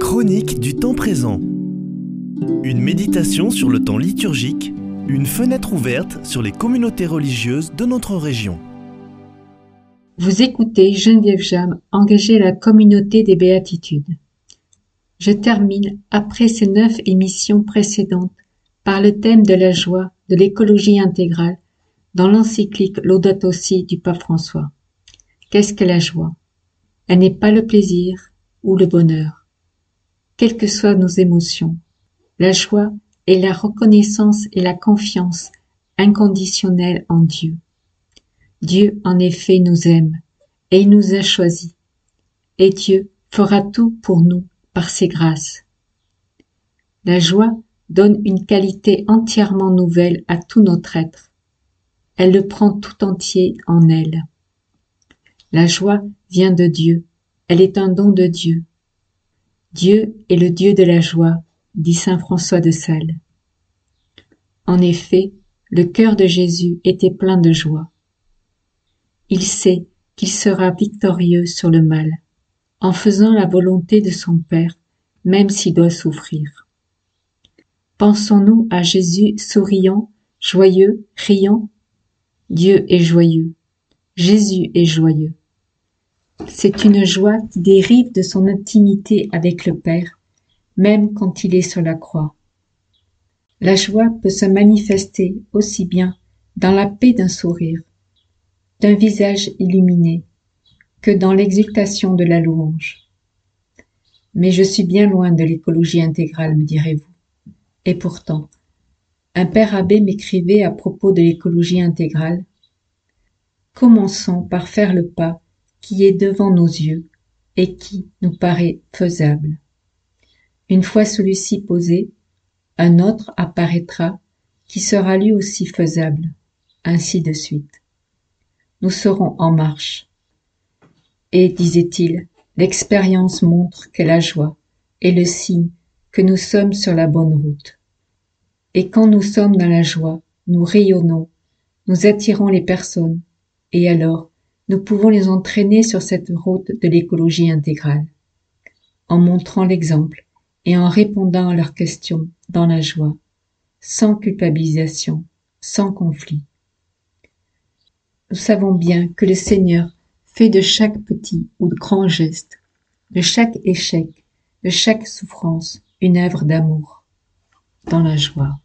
Chronique du temps présent. Une méditation sur le temps liturgique, une fenêtre ouverte sur les communautés religieuses de notre région. Vous écoutez Geneviève Jam, engagée à la communauté des béatitudes. Je termine, après ces neuf émissions précédentes, par le thème de la joie, de l'écologie intégrale, dans l'encyclique Laudato Si du pape François. Qu'est-ce que la joie? Elle n'est pas le plaisir ou le bonheur. Quelles que soient nos émotions, la joie est la reconnaissance et la confiance inconditionnelle en Dieu. Dieu, en effet, nous aime et il nous a choisis. Et Dieu fera tout pour nous par ses grâces. La joie donne une qualité entièrement nouvelle à tout notre être. Elle le prend tout entier en elle. La joie vient de Dieu, elle est un don de Dieu. Dieu est le Dieu de la joie, dit saint François de Sales. En effet, le cœur de Jésus était plein de joie. Il sait qu'il sera victorieux sur le mal, en faisant la volonté de son Père, même s'il doit souffrir. Pensons-nous à Jésus souriant, joyeux, riant? Dieu est joyeux, Jésus est joyeux. C'est une joie qui dérive de son intimité avec le Père, même quand il est sur la croix. La joie peut se manifester aussi bien dans la paix d'un sourire, d'un visage illuminé, que dans l'exultation de la louange. Mais je suis bien loin de l'écologie intégrale, me direz-vous. Et pourtant, un père abbé m'écrivait à propos de l'écologie intégrale. Commençons par faire le pas qui est devant nos yeux et qui nous paraît faisable. Une fois celui-ci posé, un autre apparaîtra qui sera lui aussi faisable, ainsi de suite. Nous serons en marche. Et, disait-il, l'expérience montre que la joie est le signe que nous sommes sur la bonne route. Et quand nous sommes dans la joie, nous rayonnons, nous attirons les personnes, et alors nous pouvons les entraîner sur cette route de l'écologie intégrale, en montrant l'exemple et en répondant à leurs questions dans la joie, sans culpabilisation, sans conflit. Nous savons bien que le Seigneur fait de chaque petit ou grand geste, de chaque échec, de chaque souffrance, une œuvre d'amour, dans la joie.